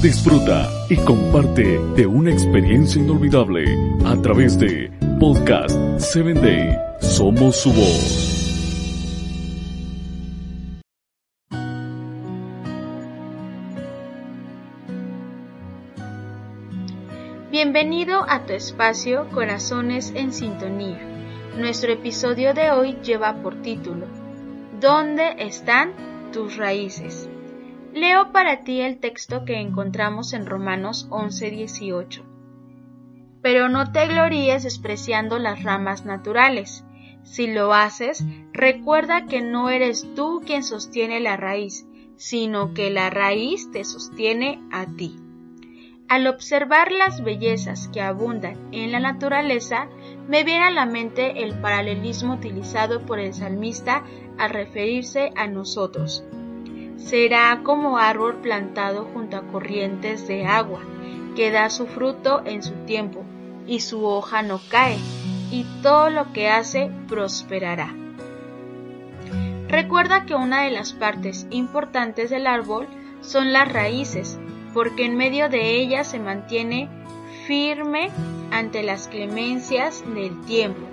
Disfruta y comparte de una experiencia inolvidable a través de Podcast 7 Day. Somos su voz. Bienvenido a tu espacio Corazones en Sintonía. Nuestro episodio de hoy lleva por título ¿Dónde están tus raíces? Leo para ti el texto que encontramos en Romanos 11:18. Pero no te gloríes despreciando las ramas naturales. Si lo haces, recuerda que no eres tú quien sostiene la raíz, sino que la raíz te sostiene a ti. Al observar las bellezas que abundan en la naturaleza, me viene a la mente el paralelismo utilizado por el salmista al referirse a nosotros. Será como árbol plantado junto a corrientes de agua, que da su fruto en su tiempo, y su hoja no cae, y todo lo que hace prosperará. Recuerda que una de las partes importantes del árbol son las raíces, porque en medio de ella se mantiene firme ante las clemencias del tiempo,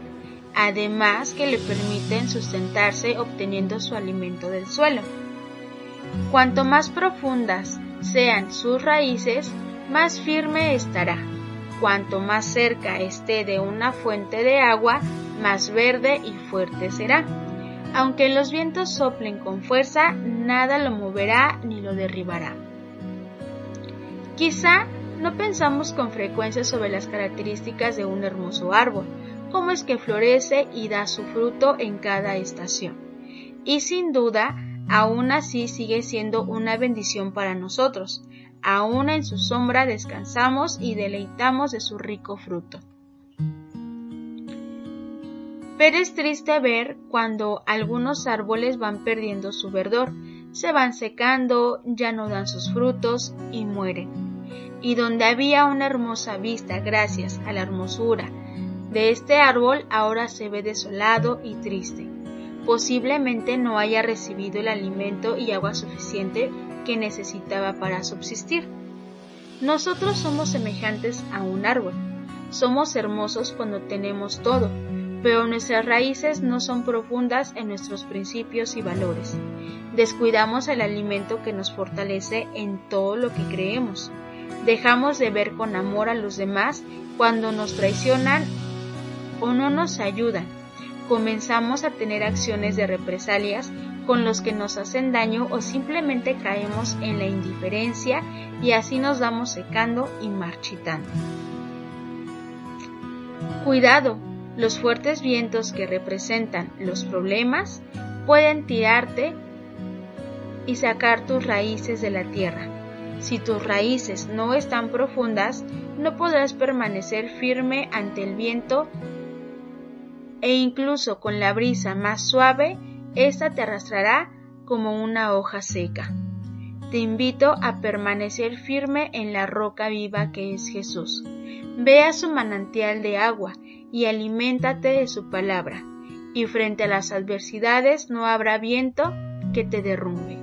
además que le permiten sustentarse obteniendo su alimento del suelo. Cuanto más profundas sean sus raíces, más firme estará. Cuanto más cerca esté de una fuente de agua, más verde y fuerte será. Aunque los vientos soplen con fuerza, nada lo moverá ni lo derribará. Quizá no pensamos con frecuencia sobre las características de un hermoso árbol, cómo es que florece y da su fruto en cada estación. Y sin duda, aún así sigue siendo una bendición para nosotros. Aún en su sombra descansamos y deleitamos de su rico fruto. Pero es triste ver cuando algunos árboles van perdiendo su verdor, se van secando, ya no dan sus frutos y mueren. Y donde había una hermosa vista gracias a la hermosura de este árbol ahora se ve desolado y triste. Posiblemente no haya recibido el alimento y agua suficiente que necesitaba para subsistir. Nosotros somos semejantes a un árbol. Somos hermosos cuando tenemos todo, pero nuestras raíces no son profundas en nuestros principios y valores. Descuidamos el alimento que nos fortalece en todo lo que creemos. Dejamos de ver con amor a los demás cuando nos traicionan o no nos ayudan. Comenzamos a tener acciones de represalias con los que nos hacen daño o simplemente caemos en la indiferencia y así nos vamos secando y marchitando. Cuidado, los fuertes vientos que representan los problemas pueden tirarte y sacar tus raíces de la tierra. Si tus raíces no están profundas, no podrás permanecer firme ante el viento e incluso con la brisa más suave, ésta te arrastrará como una hoja seca. Te invito a permanecer firme en la roca viva que es Jesús. Ve a su manantial de agua y aliméntate de su palabra, y frente a las adversidades no habrá viento que te derrumbe.